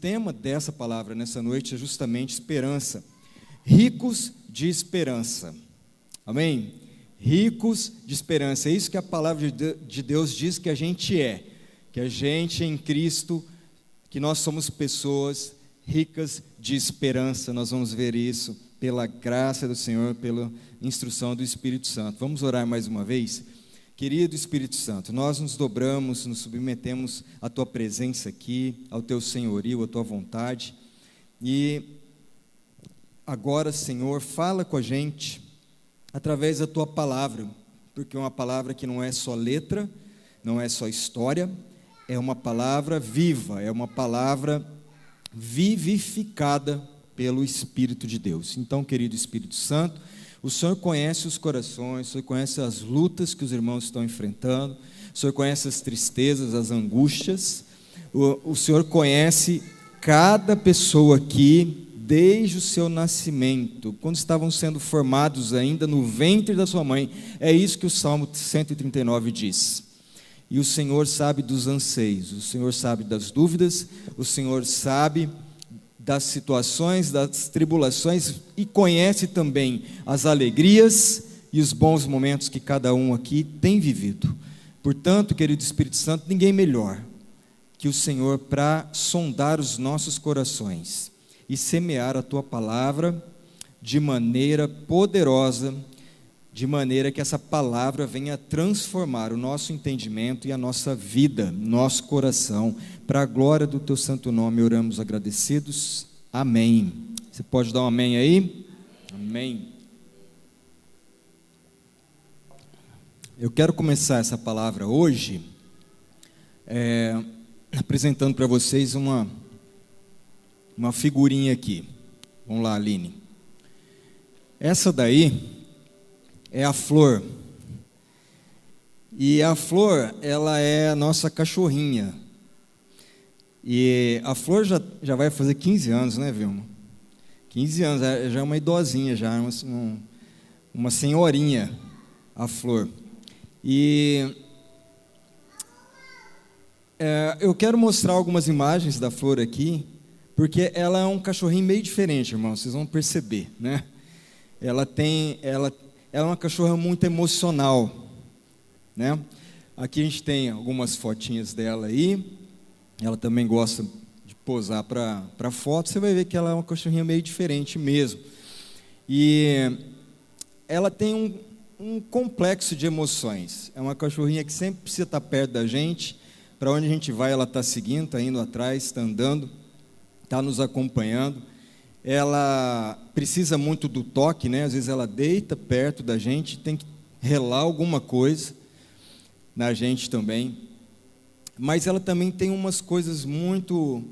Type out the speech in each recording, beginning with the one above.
tema dessa palavra nessa noite é justamente esperança. Ricos de esperança. Amém? Ricos de esperança. É isso que a palavra de Deus diz que a gente é. Que a gente em Cristo, que nós somos pessoas ricas de esperança. Nós vamos ver isso pela graça do Senhor, pela instrução do Espírito Santo. Vamos orar mais uma vez? Querido Espírito Santo, nós nos dobramos, nos submetemos à tua presença aqui, ao teu senhorio, à tua vontade. E agora, Senhor, fala com a gente através da tua palavra, porque é uma palavra que não é só letra, não é só história, é uma palavra viva, é uma palavra vivificada pelo Espírito de Deus. Então, querido Espírito Santo, o Senhor conhece os corações, o Senhor conhece as lutas que os irmãos estão enfrentando, o Senhor conhece as tristezas, as angústias, o, o Senhor conhece cada pessoa aqui desde o seu nascimento, quando estavam sendo formados ainda no ventre da sua mãe. É isso que o Salmo 139 diz. E o Senhor sabe dos anseios, o Senhor sabe das dúvidas, o Senhor sabe das situações, das tribulações e conhece também as alegrias e os bons momentos que cada um aqui tem vivido. Portanto, querido Espírito Santo, ninguém melhor que o Senhor para sondar os nossos corações e semear a tua palavra de maneira poderosa, de maneira que essa palavra venha transformar o nosso entendimento e a nossa vida, nosso coração para a glória do teu santo nome, oramos agradecidos. Amém. Você pode dar um amém aí? Amém. Eu quero começar essa palavra hoje é, apresentando para vocês uma, uma figurinha aqui. Vamos lá, Aline. Essa daí é a flor. E a flor, ela é a nossa cachorrinha. E a Flor já, já vai fazer 15 anos, né, Vilma? 15 anos, é, já é uma idosinha, já é uma, uma senhorinha, a Flor. E é, eu quero mostrar algumas imagens da Flor aqui, porque ela é um cachorrinho meio diferente, irmão, vocês vão perceber, né? Ela tem, ela, ela é uma cachorra muito emocional, né? Aqui a gente tem algumas fotinhas dela aí. Ela também gosta de posar para foto. Você vai ver que ela é uma cachorrinha meio diferente mesmo. E ela tem um, um complexo de emoções. É uma cachorrinha que sempre precisa estar perto da gente. Para onde a gente vai, ela está seguindo, está indo atrás, está andando, está nos acompanhando. Ela precisa muito do toque, né? Às vezes ela deita perto da gente, tem que relar alguma coisa na gente também mas ela também tem umas coisas muito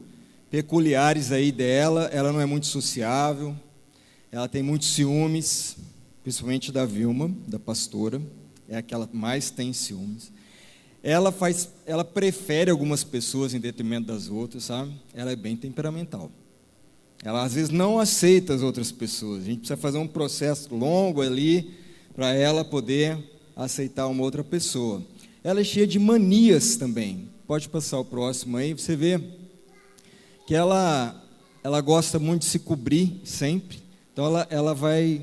peculiares aí dela. Ela não é muito sociável, ela tem muitos ciúmes, principalmente da Vilma, da pastora, é a que ela mais tem ciúmes. Ela faz, ela prefere algumas pessoas em detrimento das outras, sabe? Ela é bem temperamental. Ela às vezes não aceita as outras pessoas. A gente precisa fazer um processo longo ali para ela poder aceitar uma outra pessoa. Ela é cheia de manias também. Pode passar o próximo aí. Você vê que ela, ela gosta muito de se cobrir sempre. Então ela, ela vai,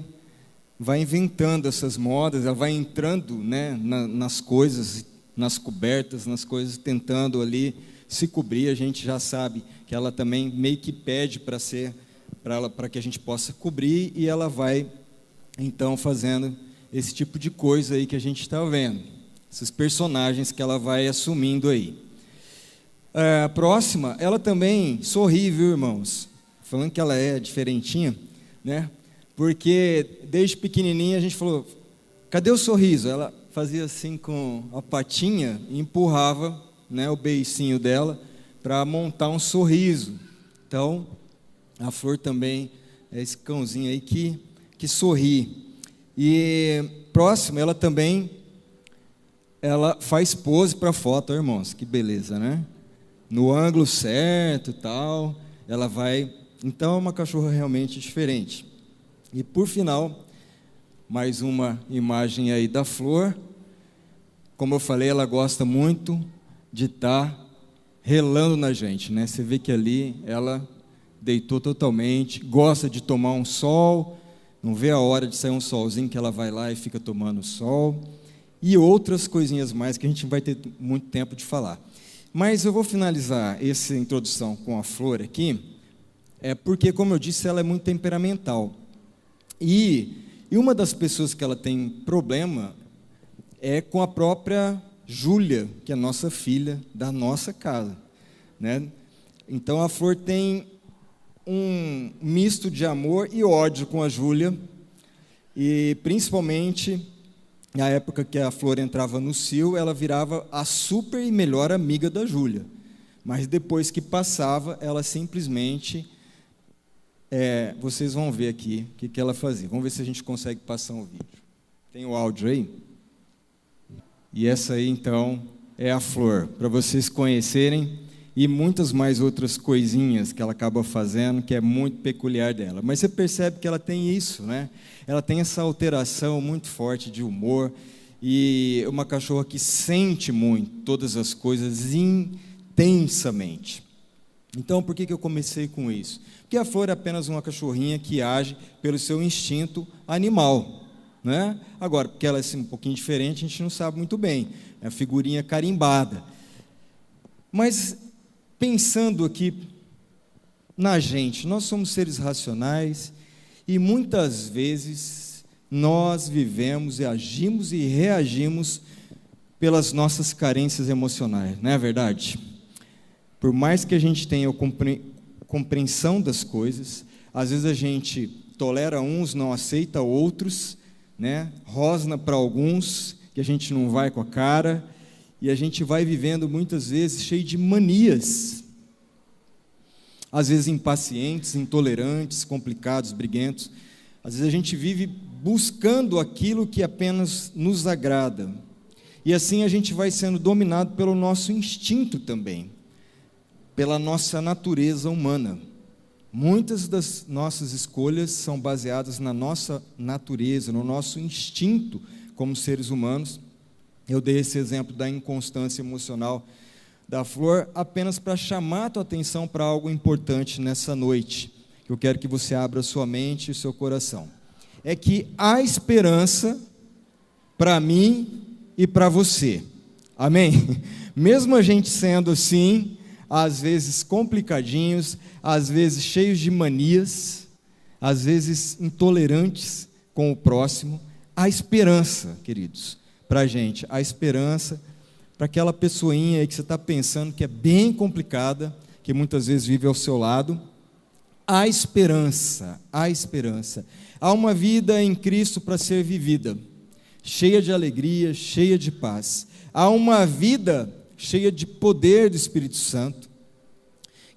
vai inventando essas modas, ela vai entrando né, na, nas coisas, nas cobertas, nas coisas, tentando ali se cobrir. A gente já sabe que ela também meio que pede para ser para que a gente possa cobrir e ela vai então fazendo esse tipo de coisa aí que a gente está vendo, esses personagens que ela vai assumindo aí. É, a próxima, ela também sorri, viu, irmãos? Falando que ela é diferentinha, né? Porque desde pequenininha a gente falou: cadê o sorriso? Ela fazia assim com a patinha e empurrava né, o beicinho dela para montar um sorriso. Então, a flor também é esse cãozinho aí que, que sorri. E próximo, ela também ela faz pose para foto, irmãos. Que beleza, né? no ângulo certo tal, ela vai. Então é uma cachorra realmente diferente. E por final, mais uma imagem aí da flor. Como eu falei, ela gosta muito de estar relando na gente, né? Você vê que ali ela deitou totalmente, gosta de tomar um sol, não vê a hora de sair um solzinho que ela vai lá e fica tomando sol, e outras coisinhas mais que a gente vai ter muito tempo de falar. Mas eu vou finalizar essa introdução com a flor aqui, é porque, como eu disse, ela é muito temperamental. E, e uma das pessoas que ela tem problema é com a própria Júlia, que é nossa filha da nossa casa. Né? Então a flor tem um misto de amor e ódio com a Júlia, e principalmente na época que a flor entrava no cio, ela virava a super e melhor amiga da Júlia. Mas depois que passava, ela simplesmente. É, vocês vão ver aqui o que, que ela fazia. Vamos ver se a gente consegue passar um vídeo. Tem o áudio aí? E essa aí, então, é a flor, para vocês conhecerem e muitas mais outras coisinhas que ela acaba fazendo, que é muito peculiar dela. Mas você percebe que ela tem isso, né? Ela tem essa alteração muito forte de humor e uma cachorra que sente muito todas as coisas intensamente. Então, por que, que eu comecei com isso? Porque a flor é apenas uma cachorrinha que age pelo seu instinto animal. Né? Agora, porque ela é assim, um pouquinho diferente, a gente não sabe muito bem. É a figurinha carimbada. Mas, pensando aqui na gente, nós somos seres racionais e muitas vezes nós vivemos e agimos e reagimos pelas nossas carências emocionais, não é verdade? Por mais que a gente tenha compreensão das coisas, às vezes a gente tolera uns, não aceita outros, né? Rosna para alguns, que a gente não vai com a cara, e a gente vai vivendo muitas vezes cheio de manias. Às vezes impacientes, intolerantes, complicados, briguentos. Às vezes a gente vive buscando aquilo que apenas nos agrada. E assim a gente vai sendo dominado pelo nosso instinto também, pela nossa natureza humana. Muitas das nossas escolhas são baseadas na nossa natureza, no nosso instinto como seres humanos. Eu dei esse exemplo da inconstância emocional da flor apenas para chamar a tua atenção para algo importante nessa noite. Eu quero que você abra sua mente e seu coração. É que há esperança para mim e para você. Amém? Mesmo a gente sendo assim, às vezes complicadinhos, às vezes cheios de manias, às vezes intolerantes com o próximo. Há esperança, queridos, para a gente, há esperança para aquela pessoinha que você está pensando que é bem complicada, que muitas vezes vive ao seu lado. Há esperança, há esperança. Há uma vida em Cristo para ser vivida, cheia de alegria, cheia de paz. Há uma vida cheia de poder do Espírito Santo,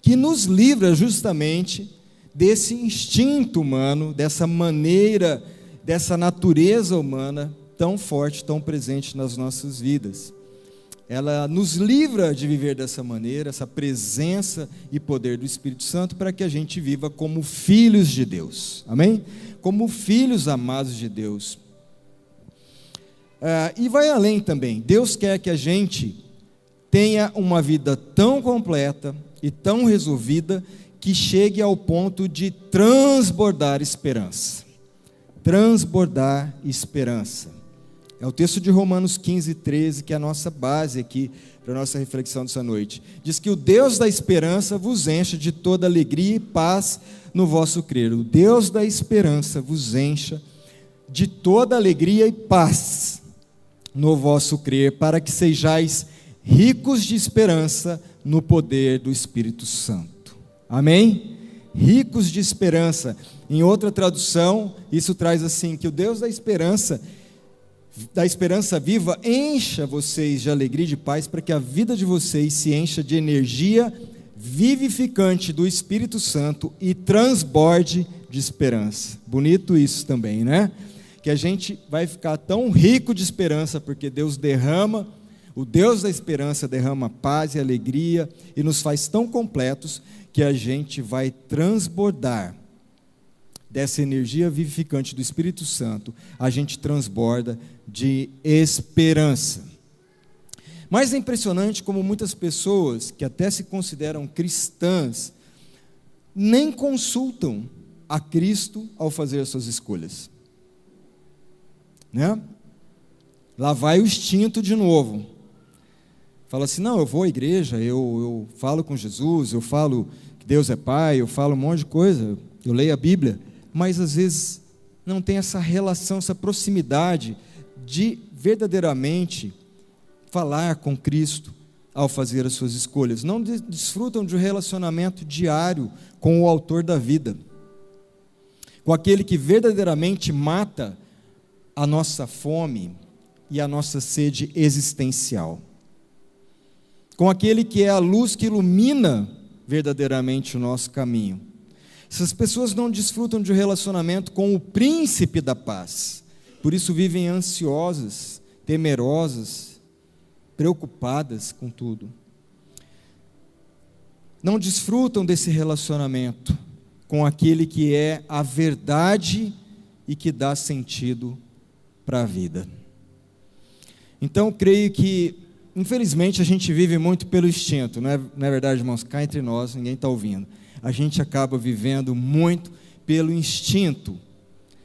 que nos livra justamente desse instinto humano, dessa maneira, dessa natureza humana tão forte, tão presente nas nossas vidas. Ela nos livra de viver dessa maneira, essa presença e poder do Espírito Santo, para que a gente viva como filhos de Deus. Amém? Como filhos amados de Deus. Ah, e vai além também. Deus quer que a gente tenha uma vida tão completa e tão resolvida que chegue ao ponto de transbordar esperança. Transbordar esperança. É o texto de Romanos 15, 13, que é a nossa base aqui para a nossa reflexão dessa noite. Diz que o Deus da esperança vos encha de toda alegria e paz no vosso crer. O Deus da esperança vos encha de toda alegria e paz no vosso crer, para que sejais ricos de esperança no poder do Espírito Santo. Amém? Ricos de esperança. Em outra tradução, isso traz assim: que o Deus da esperança, da esperança viva, encha vocês de alegria e de paz, para que a vida de vocês se encha de energia vivificante do Espírito Santo e transborde de esperança. Bonito isso também, né? Que a gente vai ficar tão rico de esperança, porque Deus derrama o Deus da esperança derrama paz e alegria e nos faz tão completos que a gente vai transbordar dessa energia vivificante do Espírito Santo, a gente transborda de esperança. Mas é impressionante como muitas pessoas que até se consideram cristãs nem consultam a Cristo ao fazer as suas escolhas. Né? Lá vai o instinto de novo. Fala assim: não, eu vou à igreja, eu, eu falo com Jesus, eu falo que Deus é Pai, eu falo um monte de coisa, eu leio a Bíblia, mas às vezes não tem essa relação, essa proximidade de verdadeiramente falar com Cristo ao fazer as suas escolhas. Não desfrutam de um relacionamento diário com o Autor da vida, com aquele que verdadeiramente mata a nossa fome e a nossa sede existencial com aquele que é a luz que ilumina verdadeiramente o nosso caminho. Essas pessoas não desfrutam de um relacionamento com o príncipe da paz, por isso vivem ansiosas, temerosas, preocupadas com tudo. Não desfrutam desse relacionamento com aquele que é a verdade e que dá sentido para a vida. Então, creio que Infelizmente, a gente vive muito pelo instinto, não é, não é verdade, irmãos? Cá entre nós, ninguém está ouvindo. A gente acaba vivendo muito pelo instinto,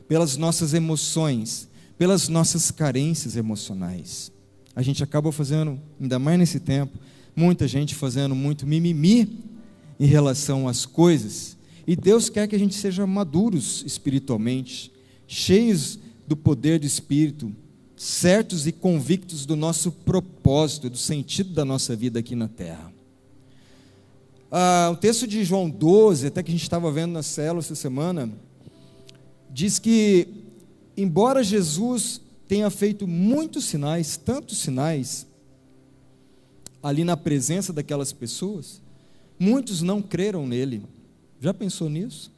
pelas nossas emoções, pelas nossas carências emocionais. A gente acaba fazendo, ainda mais nesse tempo, muita gente fazendo muito mimimi em relação às coisas. E Deus quer que a gente seja maduros espiritualmente, cheios do poder do Espírito, certos e convictos do nosso propósito, do sentido da nossa vida aqui na terra. Ah, o texto de João 12, até que a gente estava vendo na célula essa semana, diz que, embora Jesus tenha feito muitos sinais, tantos sinais, ali na presença daquelas pessoas, muitos não creram nele. Já pensou nisso?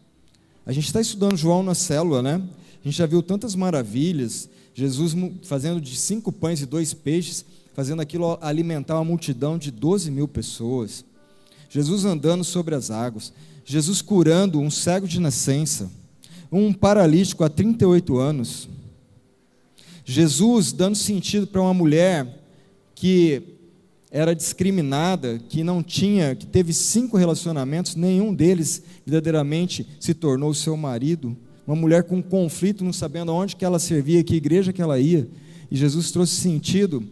A gente está estudando João na célula, né? A gente já viu tantas maravilhas, Jesus fazendo de cinco pães e dois peixes, fazendo aquilo alimentar uma multidão de 12 mil pessoas. Jesus andando sobre as águas. Jesus curando um cego de nascença. Um paralítico há 38 anos. Jesus dando sentido para uma mulher que era discriminada, que não tinha, que teve cinco relacionamentos, nenhum deles verdadeiramente se tornou seu marido uma mulher com conflito, não sabendo onde que ela servia, que igreja que ela ia. E Jesus trouxe sentido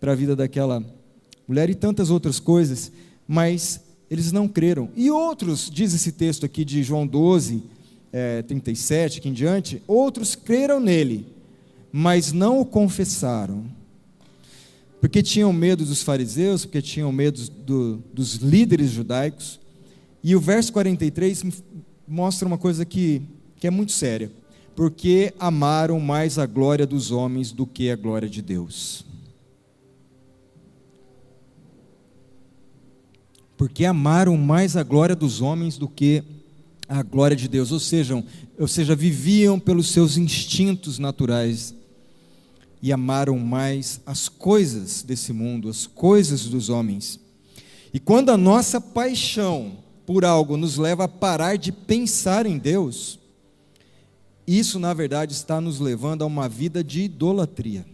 para a vida daquela mulher e tantas outras coisas, mas eles não creram. E outros, diz esse texto aqui de João 12, é, 37, aqui em diante, outros creram nele, mas não o confessaram. Porque tinham medo dos fariseus, porque tinham medo do, dos líderes judaicos. E o verso 43 mostra uma coisa que que é muito séria. Porque amaram mais a glória dos homens do que a glória de Deus. Porque amaram mais a glória dos homens do que a glória de Deus, ou seja, ou seja, viviam pelos seus instintos naturais e amaram mais as coisas desse mundo, as coisas dos homens. E quando a nossa paixão por algo nos leva a parar de pensar em Deus, isso, na verdade, está nos levando a uma vida de idolatria.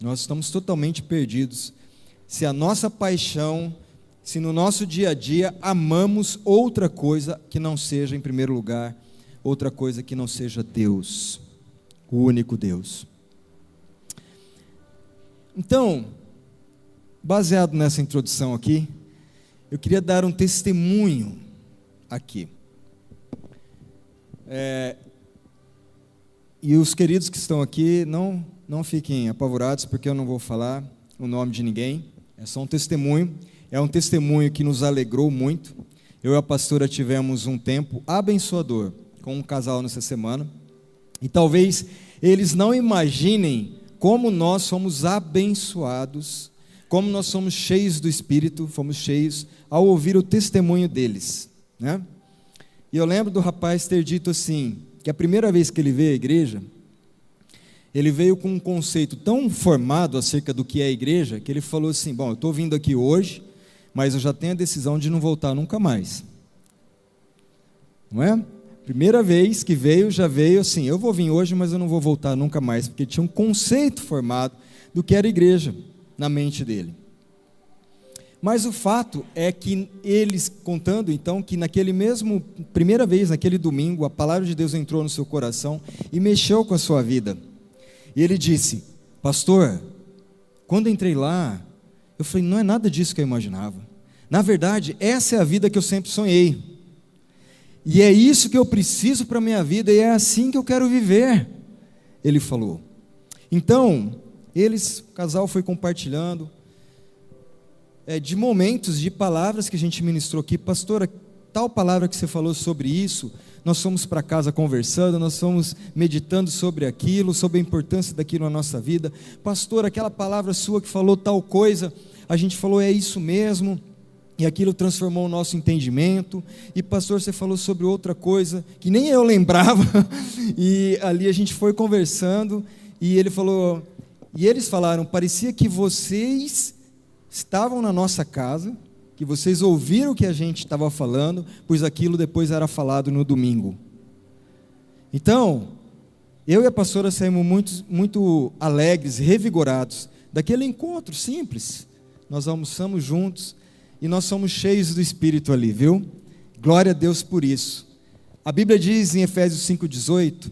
Nós estamos totalmente perdidos. Se a nossa paixão, se no nosso dia a dia amamos outra coisa que não seja, em primeiro lugar, outra coisa que não seja Deus, o único Deus. Então, baseado nessa introdução aqui, eu queria dar um testemunho aqui. É, e os queridos que estão aqui, não, não fiquem apavorados, porque eu não vou falar o nome de ninguém. É só um testemunho. É um testemunho que nos alegrou muito. Eu e a pastora tivemos um tempo abençoador com um casal nessa semana. E talvez eles não imaginem como nós somos abençoados, como nós somos cheios do Espírito, fomos cheios ao ouvir o testemunho deles. Né? E eu lembro do rapaz ter dito assim, que a primeira vez que ele veio à igreja, ele veio com um conceito tão formado acerca do que é a igreja, que ele falou assim: Bom, eu estou vindo aqui hoje, mas eu já tenho a decisão de não voltar nunca mais. Não é? Primeira vez que veio, já veio assim: Eu vou vir hoje, mas eu não vou voltar nunca mais, porque tinha um conceito formado do que era igreja. na mente dele. Mas o fato é que eles contando então que naquele mesmo primeira vez, naquele domingo, a palavra de Deus entrou no seu coração e mexeu com a sua vida. E ele disse: "Pastor, quando entrei lá, eu falei, não é nada disso que eu imaginava. Na verdade, essa é a vida que eu sempre sonhei. E é isso que eu preciso para a minha vida e é assim que eu quero viver." Ele falou. Então, eles, o casal foi compartilhando é, de momentos, de palavras que a gente ministrou aqui. Pastora, tal palavra que você falou sobre isso, nós fomos para casa conversando, nós fomos meditando sobre aquilo, sobre a importância daquilo na nossa vida. Pastor, aquela palavra sua que falou tal coisa, a gente falou, é isso mesmo. E aquilo transformou o nosso entendimento. E pastor, você falou sobre outra coisa que nem eu lembrava. e ali a gente foi conversando e ele falou, e eles falaram, parecia que vocês estavam na nossa casa, que vocês ouviram o que a gente estava falando, pois aquilo depois era falado no domingo. Então, eu e a pastora saímos muito, muito alegres, revigorados daquele encontro simples. Nós almoçamos juntos e nós somos cheios do Espírito ali, viu? Glória a Deus por isso. A Bíblia diz em Efésios 5,18: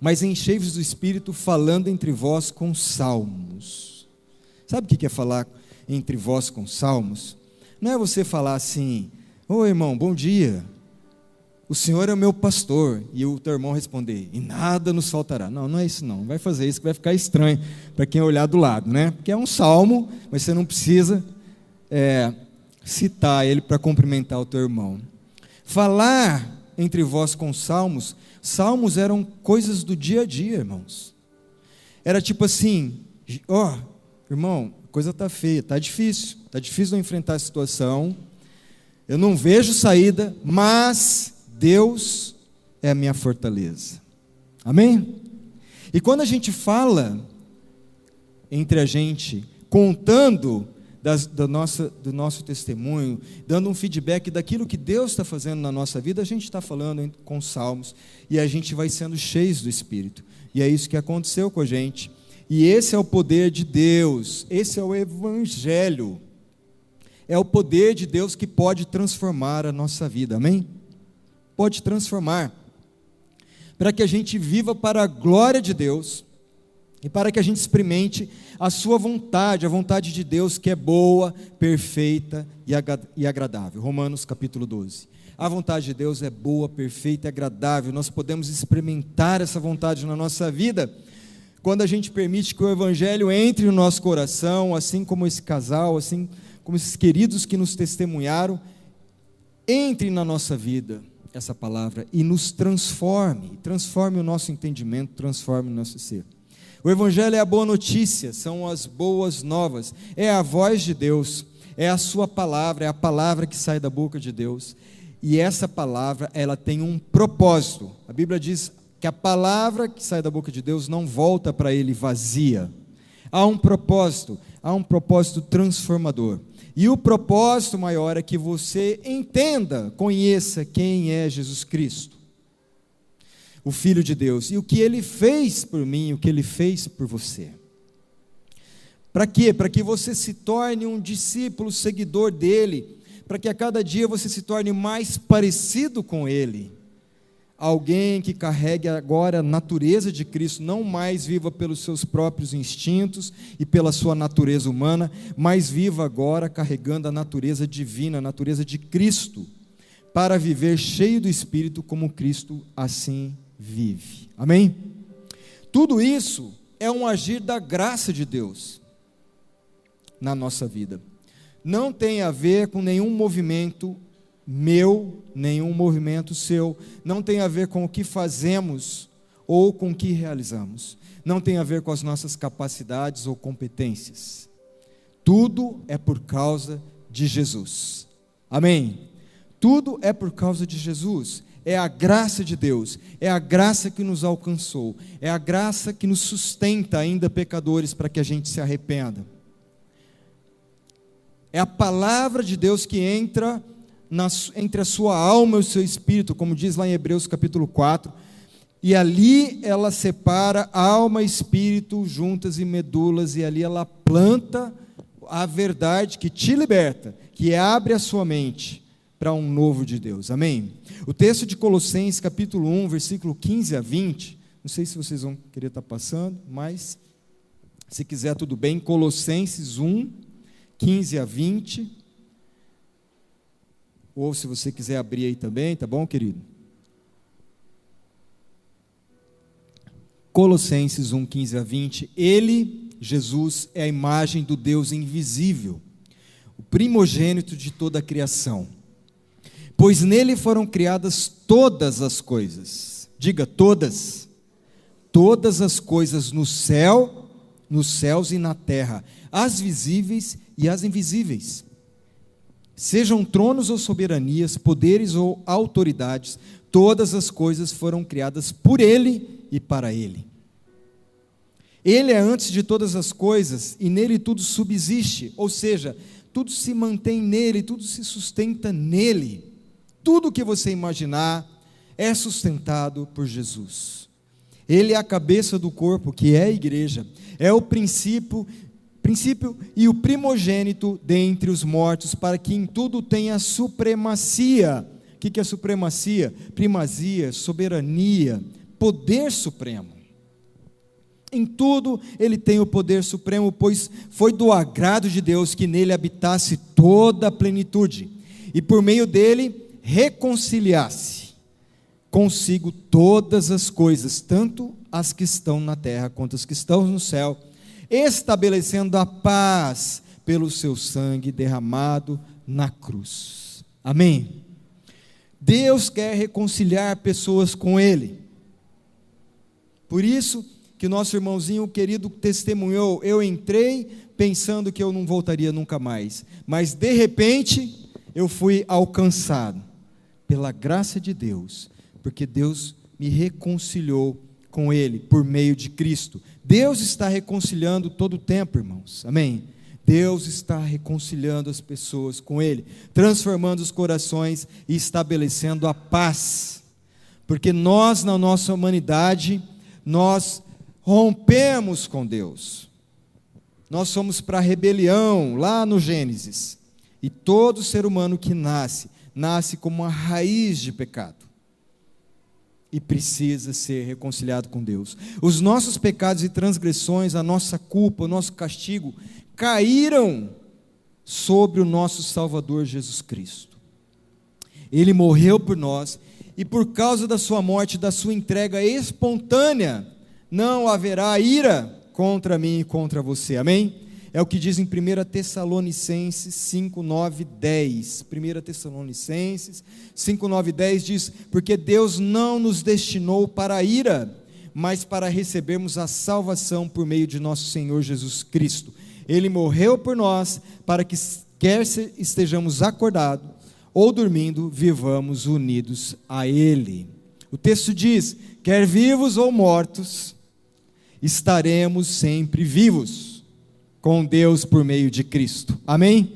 Mas enchei-vos do Espírito, falando entre vós com salmos. Sabe o que é falar entre vós com salmos, não é você falar assim, ô irmão, bom dia, o Senhor é o meu pastor, e o teu irmão responder, e nada nos faltará. Não, não é isso não, vai fazer isso que vai ficar estranho para quem olhar do lado, né? Porque é um salmo, mas você não precisa é, citar ele para cumprimentar o teu irmão. Falar entre vós com salmos, salmos eram coisas do dia a dia, irmãos. Era tipo assim, ó, oh, irmão, coisa está feia, está difícil, está difícil enfrentar a situação. Eu não vejo saída, mas Deus é a minha fortaleza. Amém? E quando a gente fala entre a gente, contando das, da nossa, do nosso testemunho, dando um feedback daquilo que Deus está fazendo na nossa vida, a gente está falando com salmos e a gente vai sendo cheios do Espírito. E é isso que aconteceu com a gente. E esse é o poder de Deus, esse é o Evangelho. É o poder de Deus que pode transformar a nossa vida, amém? Pode transformar, para que a gente viva para a glória de Deus e para que a gente experimente a Sua vontade, a vontade de Deus que é boa, perfeita e agradável. Romanos capítulo 12. A vontade de Deus é boa, perfeita e agradável. Nós podemos experimentar essa vontade na nossa vida quando a gente permite que o Evangelho entre no nosso coração, assim como esse casal, assim como esses queridos que nos testemunharam, entre na nossa vida essa palavra e nos transforme, transforme o nosso entendimento, transforme o nosso ser. O Evangelho é a boa notícia, são as boas novas, é a voz de Deus, é a Sua palavra, é a palavra que sai da boca de Deus. E essa palavra, ela tem um propósito. A Bíblia diz: que a palavra que sai da boca de Deus não volta para ele vazia. Há um propósito, há um propósito transformador. E o propósito maior é que você entenda, conheça quem é Jesus Cristo, o Filho de Deus, e o que ele fez por mim, o que ele fez por você. Para quê? Para que você se torne um discípulo, seguidor dele, para que a cada dia você se torne mais parecido com ele alguém que carregue agora a natureza de Cristo, não mais viva pelos seus próprios instintos e pela sua natureza humana, mas viva agora carregando a natureza divina, a natureza de Cristo, para viver cheio do Espírito como Cristo assim vive. Amém? Tudo isso é um agir da graça de Deus na nossa vida. Não tem a ver com nenhum movimento meu, nenhum movimento seu, não tem a ver com o que fazemos ou com o que realizamos, não tem a ver com as nossas capacidades ou competências. Tudo é por causa de Jesus. Amém? Tudo é por causa de Jesus. É a graça de Deus, é a graça que nos alcançou, é a graça que nos sustenta ainda pecadores para que a gente se arrependa. É a palavra de Deus que entra na, entre a sua alma e o seu espírito, como diz lá em Hebreus capítulo 4, e ali ela separa alma e espírito juntas e medulas, e ali ela planta a verdade que te liberta, que abre a sua mente para um novo de Deus. Amém? O texto de Colossenses, capítulo 1, versículo 15 a 20, não sei se vocês vão querer estar passando, mas se quiser tudo bem, Colossenses 1, 15 a 20. Ou se você quiser abrir aí também, tá bom, querido? Colossenses 1, 15 a 20. Ele, Jesus, é a imagem do Deus invisível, o primogênito de toda a criação. Pois nele foram criadas todas as coisas. Diga todas. Todas as coisas no céu, nos céus e na terra, as visíveis e as invisíveis Sejam tronos ou soberanias, poderes ou autoridades, todas as coisas foram criadas por Ele e para Ele. Ele é antes de todas as coisas e nele tudo subsiste, ou seja, tudo se mantém nele, tudo se sustenta nele. Tudo que você imaginar é sustentado por Jesus. Ele é a cabeça do corpo, que é a igreja, é o princípio princípio e o primogênito dentre os mortos, para que em tudo tenha supremacia. O que é supremacia? Primazia, soberania, poder supremo. Em tudo ele tem o poder supremo, pois foi do agrado de Deus que nele habitasse toda a plenitude, e por meio dele reconciliasse consigo todas as coisas, tanto as que estão na terra quanto as que estão no céu estabelecendo a paz pelo seu sangue derramado na cruz. Amém? Deus quer reconciliar pessoas com Ele. Por isso que nosso irmãozinho querido testemunhou, eu entrei pensando que eu não voltaria nunca mais, mas de repente eu fui alcançado pela graça de Deus, porque Deus me reconciliou com Ele por meio de Cristo. Deus está reconciliando todo o tempo, irmãos. Amém? Deus está reconciliando as pessoas com Ele, transformando os corações e estabelecendo a paz. Porque nós, na nossa humanidade, nós rompemos com Deus. Nós somos para a rebelião, lá no Gênesis. E todo ser humano que nasce, nasce como uma raiz de pecado e precisa ser reconciliado com Deus. Os nossos pecados e transgressões, a nossa culpa, o nosso castigo caíram sobre o nosso Salvador Jesus Cristo. Ele morreu por nós e por causa da sua morte, da sua entrega espontânea, não haverá ira contra mim e contra você. Amém? É o que diz em 1 Tessalonicenses 5, 9, 10. 1 Tessalonicenses 5, 9, 10 diz: Porque Deus não nos destinou para a ira, mas para recebermos a salvação por meio de nosso Senhor Jesus Cristo. Ele morreu por nós, para que, quer estejamos acordados ou dormindo, vivamos unidos a Ele. O texto diz: quer vivos ou mortos, estaremos sempre vivos com Deus por meio de Cristo. Amém?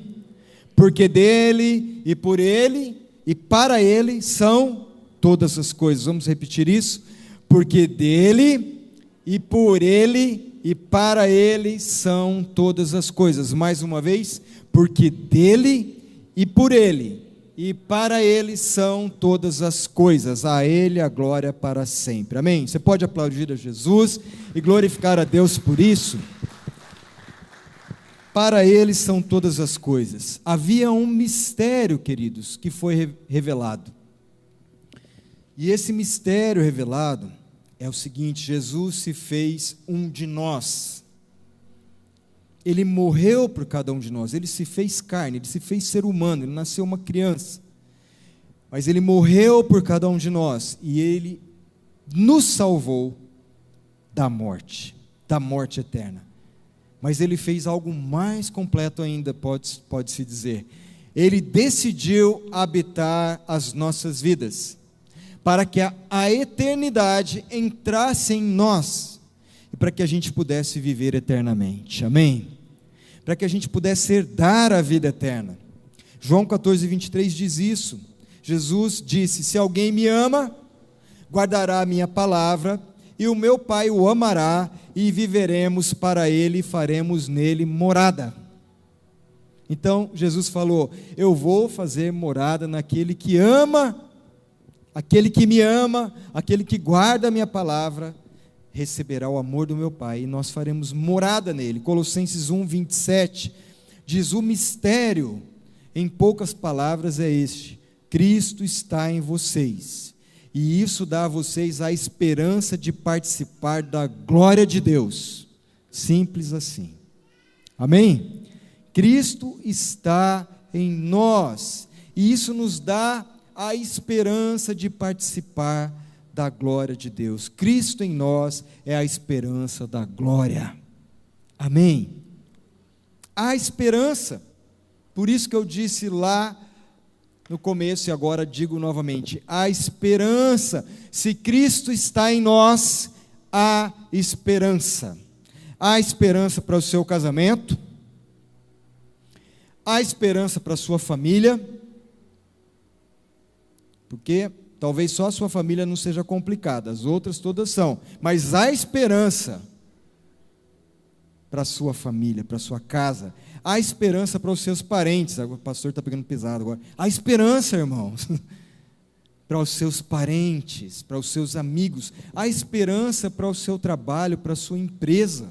Porque dele e por ele e para ele são todas as coisas. Vamos repetir isso? Porque dele e por ele e para ele são todas as coisas. Mais uma vez, porque dele e por ele e para ele são todas as coisas. A ele a glória para sempre. Amém. Você pode aplaudir a Jesus e glorificar a Deus por isso? Para eles são todas as coisas. Havia um mistério, queridos, que foi revelado. E esse mistério revelado é o seguinte: Jesus se fez um de nós. Ele morreu por cada um de nós, ele se fez carne, ele se fez ser humano, ele nasceu uma criança. Mas ele morreu por cada um de nós e ele nos salvou da morte, da morte eterna. Mas ele fez algo mais completo ainda, pode-se pode dizer. Ele decidiu habitar as nossas vidas, para que a, a eternidade entrasse em nós e para que a gente pudesse viver eternamente. Amém? Para que a gente pudesse herdar a vida eterna. João 14, 23 diz isso. Jesus disse: Se alguém me ama, guardará a minha palavra, e o meu Pai o amará, e viveremos para ele e faremos nele morada. Então Jesus falou: Eu vou fazer morada naquele que ama, aquele que me ama, aquele que guarda a minha palavra, receberá o amor do meu Pai, e nós faremos morada nele. Colossenses 1, 27 diz: O mistério, em poucas palavras, é este: Cristo está em vocês, e isso dá a vocês a esperança de participar da glória de Deus. Simples assim. Amém? Cristo está em nós, e isso nos dá a esperança de participar da glória de Deus. Cristo em nós é a esperança da glória. Amém. Há esperança. Por isso que eu disse lá no começo e agora digo novamente: há esperança. Se Cristo está em nós, há esperança. Há esperança para o seu casamento, há esperança para a sua família, porque talvez só a sua família não seja complicada, as outras todas são, mas há esperança para a sua família, para a sua casa, há esperança para os seus parentes. O pastor está pegando pesado agora. Há esperança, irmãos, para os seus parentes, para os seus amigos. Há esperança para o seu trabalho, para a sua empresa.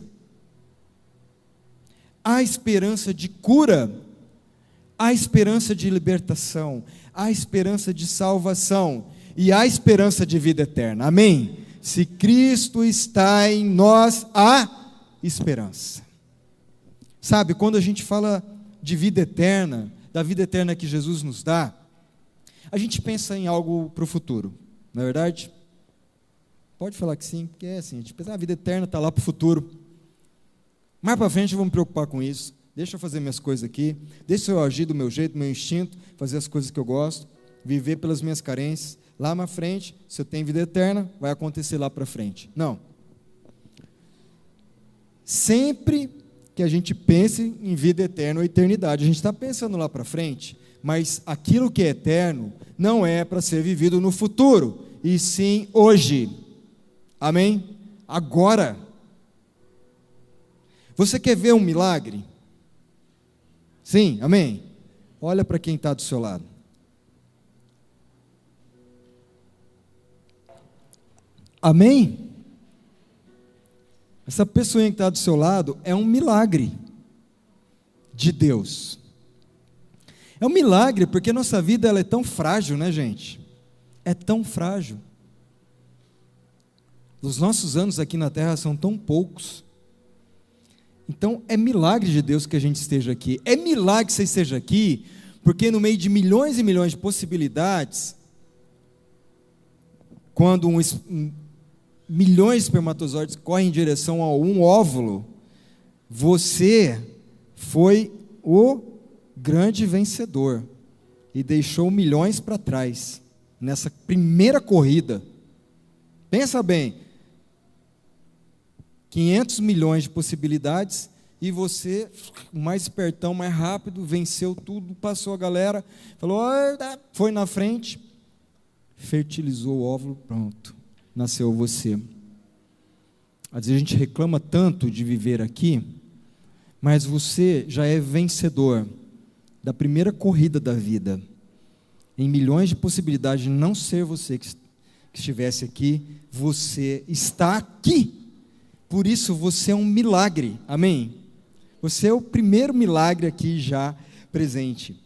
Há esperança de cura. Há esperança de libertação. Há esperança de salvação. E há esperança de vida eterna. Amém? Se Cristo está em nós, há esperança. Sabe, quando a gente fala de vida eterna, da vida eterna que Jesus nos dá, a gente pensa em algo para o futuro, não é verdade? Pode falar que sim, porque é assim, a gente pensa, ah, a vida eterna está lá para o futuro. Mais para frente eu vou me preocupar com isso. Deixa eu fazer minhas coisas aqui, deixa eu agir do meu jeito, do meu instinto, fazer as coisas que eu gosto, viver pelas minhas carências. Lá na frente, se eu tenho vida eterna, vai acontecer lá para frente. Não. Sempre que a gente pense em vida eterna ou eternidade. A gente está pensando lá para frente, mas aquilo que é eterno não é para ser vivido no futuro, e sim hoje. Amém? Agora. Você quer ver um milagre? Sim, amém? Olha para quem está do seu lado. Amém? Essa pessoa que está do seu lado é um milagre de Deus. É um milagre porque nossa vida ela é tão frágil, né, gente? É tão frágil. Os nossos anos aqui na terra são tão poucos. Então é milagre de Deus que a gente esteja aqui. É milagre que você esteja aqui, porque no meio de milhões e milhões de possibilidades, quando um, milhões de espermatozoides correm em direção a um óvulo, você foi o grande vencedor e deixou milhões para trás nessa primeira corrida. Pensa bem, 500 milhões de possibilidades e você, mais espertão, mais rápido, venceu tudo, passou a galera, falou, foi na frente, fertilizou o óvulo, pronto nasceu você. Às vezes a gente reclama tanto de viver aqui, mas você já é vencedor da primeira corrida da vida. Em milhões de possibilidades de não ser você que, que estivesse aqui, você está aqui. Por isso você é um milagre. Amém? Você é o primeiro milagre aqui já presente.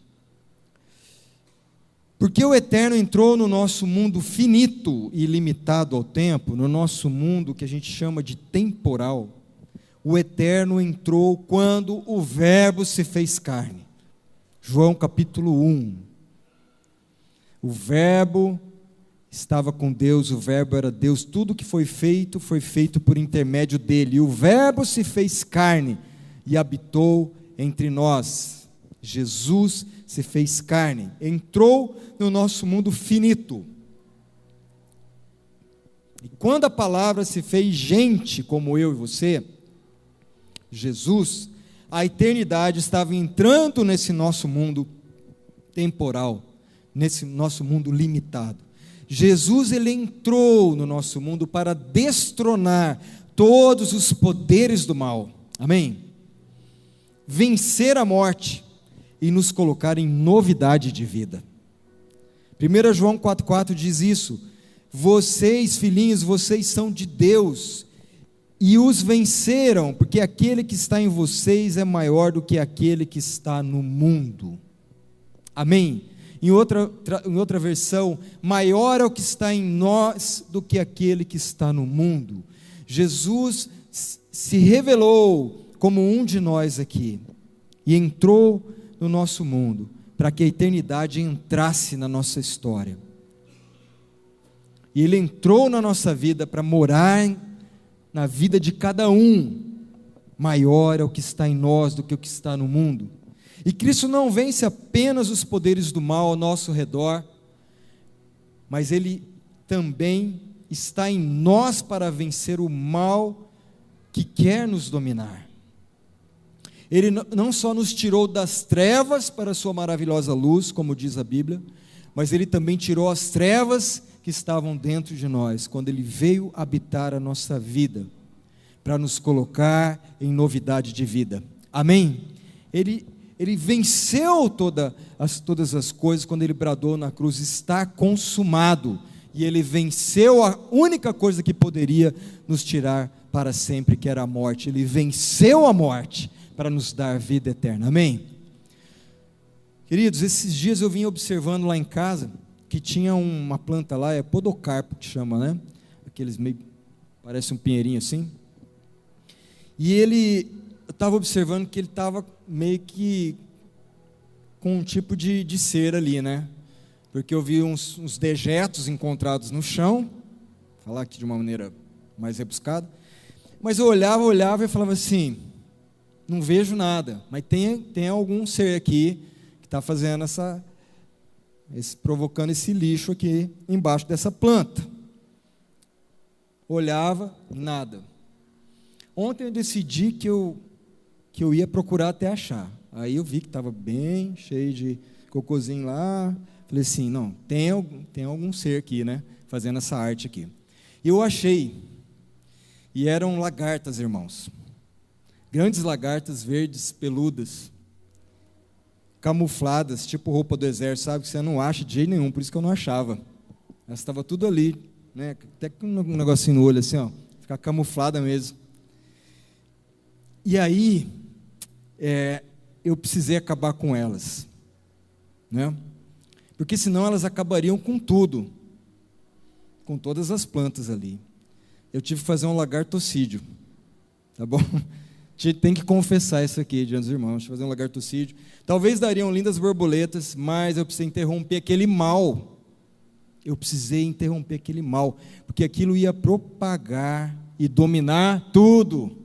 Porque o eterno entrou no nosso mundo finito e limitado ao tempo, no nosso mundo que a gente chama de temporal. O eterno entrou quando o Verbo se fez carne. João capítulo 1. O Verbo estava com Deus, o Verbo era Deus, tudo que foi feito foi feito por intermédio dele. E o Verbo se fez carne e habitou entre nós. Jesus se fez carne, entrou no nosso mundo finito. E quando a palavra se fez gente como eu e você, Jesus, a eternidade estava entrando nesse nosso mundo temporal, nesse nosso mundo limitado. Jesus ele entrou no nosso mundo para destronar todos os poderes do mal. Amém? Vencer a morte e nos colocar em novidade de vida. 1 João 4,4 diz isso: Vocês, filhinhos, vocês são de Deus e os venceram, porque aquele que está em vocês é maior do que aquele que está no mundo. Amém? Em outra, em outra versão, maior é o que está em nós do que aquele que está no mundo. Jesus se revelou como um de nós aqui e entrou no nosso mundo para que a eternidade entrasse na nossa história. E ele entrou na nossa vida para morar na vida de cada um. Maior é o que está em nós do que o que está no mundo. E Cristo não vence apenas os poderes do mal ao nosso redor, mas ele também está em nós para vencer o mal que quer nos dominar. Ele não só nos tirou das trevas para a sua maravilhosa luz, como diz a Bíblia, mas ele também tirou as trevas que estavam dentro de nós, quando ele veio habitar a nossa vida, para nos colocar em novidade de vida. Amém? Ele ele venceu toda as, todas as coisas quando ele bradou na cruz: está consumado. E ele venceu a única coisa que poderia nos tirar para sempre, que era a morte. Ele venceu a morte para nos dar vida eterna. Amém? Queridos, esses dias eu vim observando lá em casa que tinha uma planta lá, é podocarpo que chama, né? Aqueles meio. parece um pinheirinho assim. E ele eu estava observando que ele estava meio que com um tipo de, de cera ali, né? Porque eu vi uns, uns dejetos encontrados no chão, falar aqui de uma maneira mais rebuscada, mas eu olhava, olhava e falava assim: não vejo nada, mas tem, tem algum ser aqui que está fazendo essa, esse, provocando esse lixo aqui embaixo dessa planta. Olhava, nada. Ontem eu decidi que eu que eu ia procurar até achar. Aí eu vi que estava bem cheio de cocôzinho lá. Falei assim, não, tem, tem algum ser aqui, né? Fazendo essa arte aqui. E eu achei. E eram lagartas, irmãos. Grandes lagartas verdes, peludas. Camufladas, tipo roupa do exército, sabe? Que você não acha de jeito nenhum, por isso que eu não achava. Elas estavam tudo ali, né? Até com um negocinho no olho, assim, ó. Ficar camuflada mesmo. E aí, é, eu precisei acabar com elas, né? Porque senão elas acabariam com tudo, com todas as plantas ali. Eu tive que fazer um lagartocídio, tá bom? Tem que confessar isso aqui diante dos irmãos, fazer um lagartocídio. Talvez dariam lindas borboletas, mas eu precisei interromper aquele mal. Eu precisei interromper aquele mal, porque aquilo ia propagar e dominar tudo.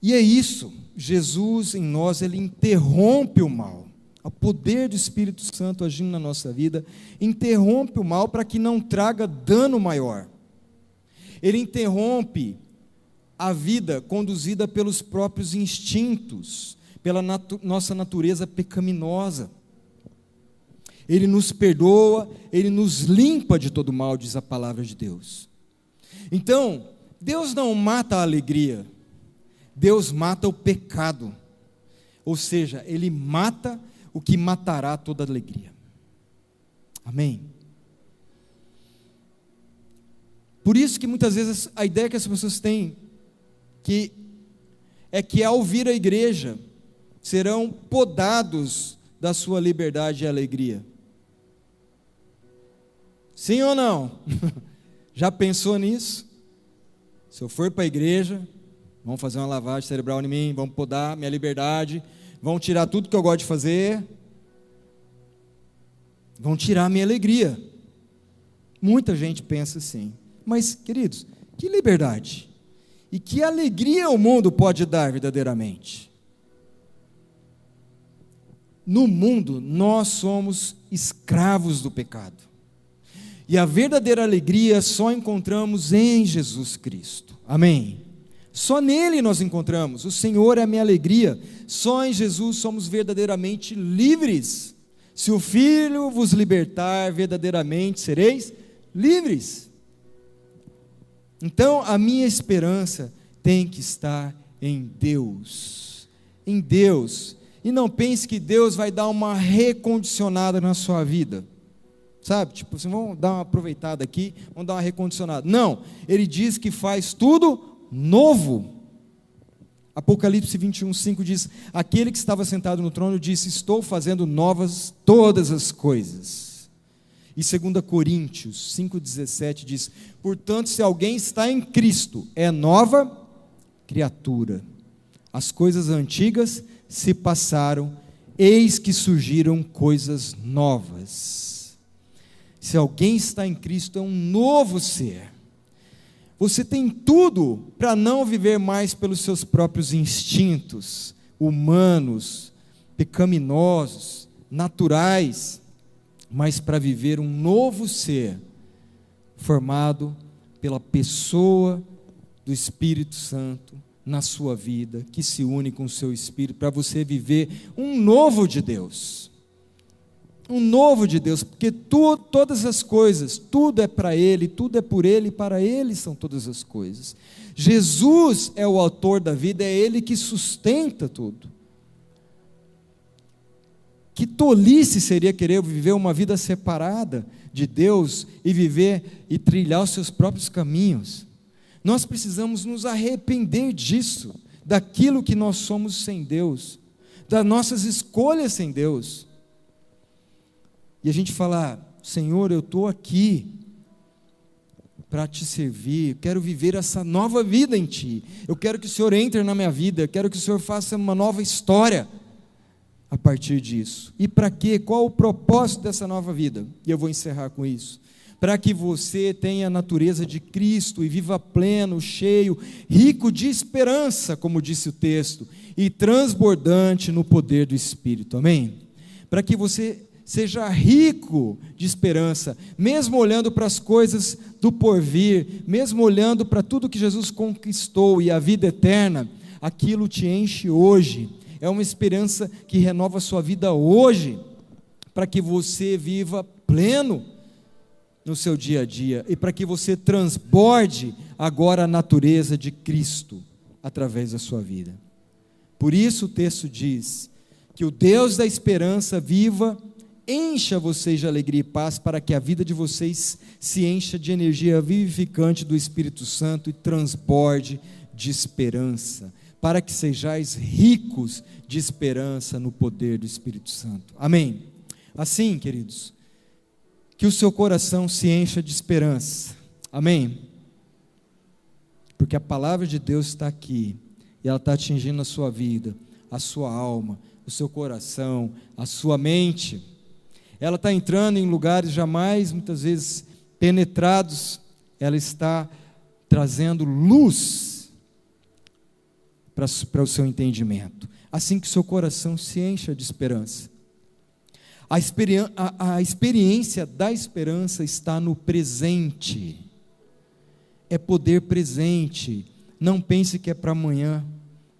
E é isso. Jesus em nós, ele interrompe o mal. O poder do Espírito Santo agindo na nossa vida, interrompe o mal para que não traga dano maior. Ele interrompe a vida conduzida pelos próprios instintos, pela natu nossa natureza pecaminosa. Ele nos perdoa, ele nos limpa de todo mal, diz a palavra de Deus. Então, Deus não mata a alegria, Deus mata o pecado. Ou seja, ele mata o que matará toda alegria. Amém. Por isso que muitas vezes a ideia que as pessoas têm que é que ao vir à igreja serão podados da sua liberdade e alegria. Sim ou não? Já pensou nisso? Se eu for para a igreja, Vão fazer uma lavagem cerebral em mim, vão podar minha liberdade, vão tirar tudo que eu gosto de fazer, vão tirar minha alegria. Muita gente pensa assim. Mas, queridos, que liberdade? E que alegria o mundo pode dar verdadeiramente? No mundo, nós somos escravos do pecado. E a verdadeira alegria só encontramos em Jesus Cristo. Amém? Só nele nós encontramos. O Senhor é a minha alegria. Só em Jesus somos verdadeiramente livres. Se o Filho vos libertar, verdadeiramente sereis livres. Então, a minha esperança tem que estar em Deus. Em Deus. E não pense que Deus vai dar uma recondicionada na sua vida. Sabe? Tipo, assim, vamos dar uma aproveitada aqui, vamos dar uma recondicionada. Não, ele diz que faz tudo novo. Apocalipse 21, 5 diz: Aquele que estava sentado no trono disse: Estou fazendo novas todas as coisas. E 2 Coríntios 5,17 diz: Portanto, se alguém está em Cristo, é nova criatura. As coisas antigas se passaram, eis que surgiram coisas novas. Se alguém está em Cristo, é um novo ser. Você tem tudo para não viver mais pelos seus próprios instintos humanos, pecaminosos, naturais, mas para viver um novo ser formado pela pessoa do Espírito Santo na sua vida, que se une com o seu espírito para você viver um novo de Deus um novo de Deus, porque tu, todas as coisas, tudo é para Ele, tudo é por Ele, e para Ele são todas as coisas. Jesus é o autor da vida, é Ele que sustenta tudo. Que tolice seria querer viver uma vida separada de Deus e viver e trilhar os seus próprios caminhos. Nós precisamos nos arrepender disso, daquilo que nós somos sem Deus, das nossas escolhas sem Deus. E a gente falar: Senhor, eu estou aqui para te servir, quero viver essa nova vida em Ti, eu quero que o Senhor entre na minha vida, eu quero que o Senhor faça uma nova história a partir disso. E para quê? Qual o propósito dessa nova vida? E eu vou encerrar com isso. Para que você tenha a natureza de Cristo e viva pleno, cheio, rico de esperança, como disse o texto, e transbordante no poder do Espírito. Amém? Para que você seja rico de esperança, mesmo olhando para as coisas do porvir, mesmo olhando para tudo que Jesus conquistou e a vida eterna, aquilo te enche hoje. É uma esperança que renova a sua vida hoje, para que você viva pleno no seu dia a dia e para que você transborde agora a natureza de Cristo através da sua vida. Por isso o texto diz que o Deus da esperança viva encha vocês de alegria e paz, para que a vida de vocês se encha de energia vivificante do Espírito Santo e transborde de esperança, para que sejais ricos de esperança no poder do Espírito Santo. Amém. Assim, queridos, que o seu coração se encha de esperança. Amém. Porque a palavra de Deus está aqui e ela está atingindo a sua vida, a sua alma, o seu coração, a sua mente ela está entrando em lugares jamais, muitas vezes, penetrados, ela está trazendo luz para o seu entendimento, assim que seu coração se encha de esperança. A, experi a, a experiência da esperança está no presente, é poder presente. Não pense que é para amanhã,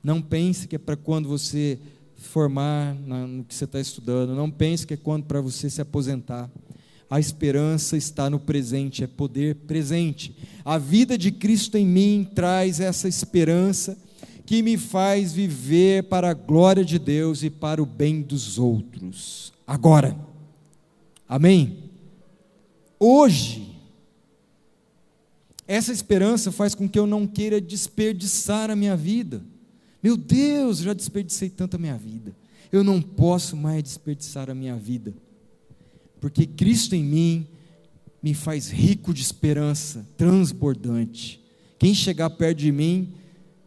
não pense que é para quando você formar no que você está estudando. Não pense que é quando para você se aposentar. A esperança está no presente, é poder presente. A vida de Cristo em mim traz essa esperança que me faz viver para a glória de Deus e para o bem dos outros. Agora. Amém? Hoje, essa esperança faz com que eu não queira desperdiçar a minha vida. Meu Deus, já desperdicei tanto a minha vida. Eu não posso mais desperdiçar a minha vida. Porque Cristo em mim me faz rico de esperança, transbordante. Quem chegar perto de mim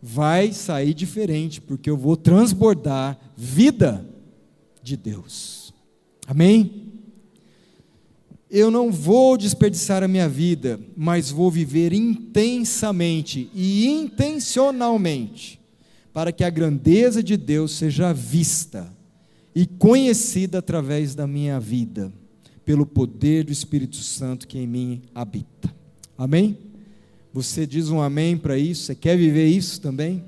vai sair diferente, porque eu vou transbordar vida de Deus. Amém? Eu não vou desperdiçar a minha vida, mas vou viver intensamente e intencionalmente para que a grandeza de Deus seja vista e conhecida através da minha vida, pelo poder do Espírito Santo que em mim habita. Amém? Você diz um amém para isso? Você quer viver isso também?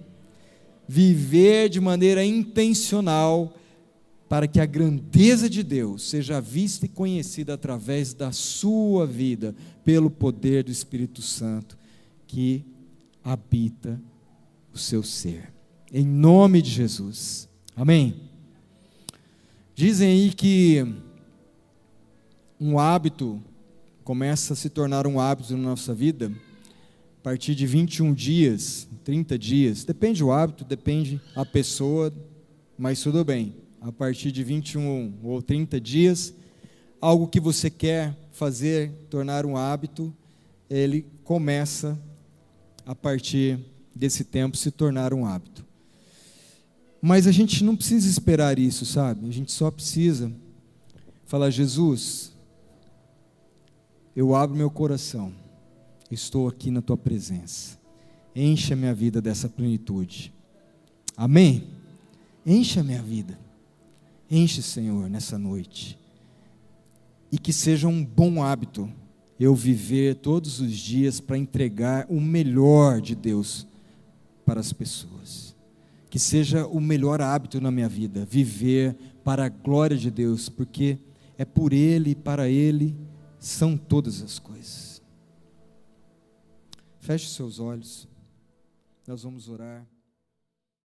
Viver de maneira intencional para que a grandeza de Deus seja vista e conhecida através da sua vida, pelo poder do Espírito Santo que habita o seu ser. Em nome de Jesus. Amém. Dizem aí que um hábito começa a se tornar um hábito na nossa vida partir de 21 dias, 30 dias, depende do hábito, depende a pessoa, mas tudo bem. A partir de 21 ou 30 dias, algo que você quer fazer, tornar um hábito, ele começa a partir desse tempo se tornar um hábito. Mas a gente não precisa esperar isso, sabe? A gente só precisa falar: Jesus, eu abro meu coração estou aqui na tua presença. Enche a minha vida dessa plenitude. Amém? Enche a minha vida. Enche, Senhor, nessa noite. E que seja um bom hábito eu viver todos os dias para entregar o melhor de Deus para as pessoas. Que seja o melhor hábito na minha vida, viver para a glória de Deus, porque é por Ele e para Ele são todas as coisas. Feche seus olhos. Nós vamos orar.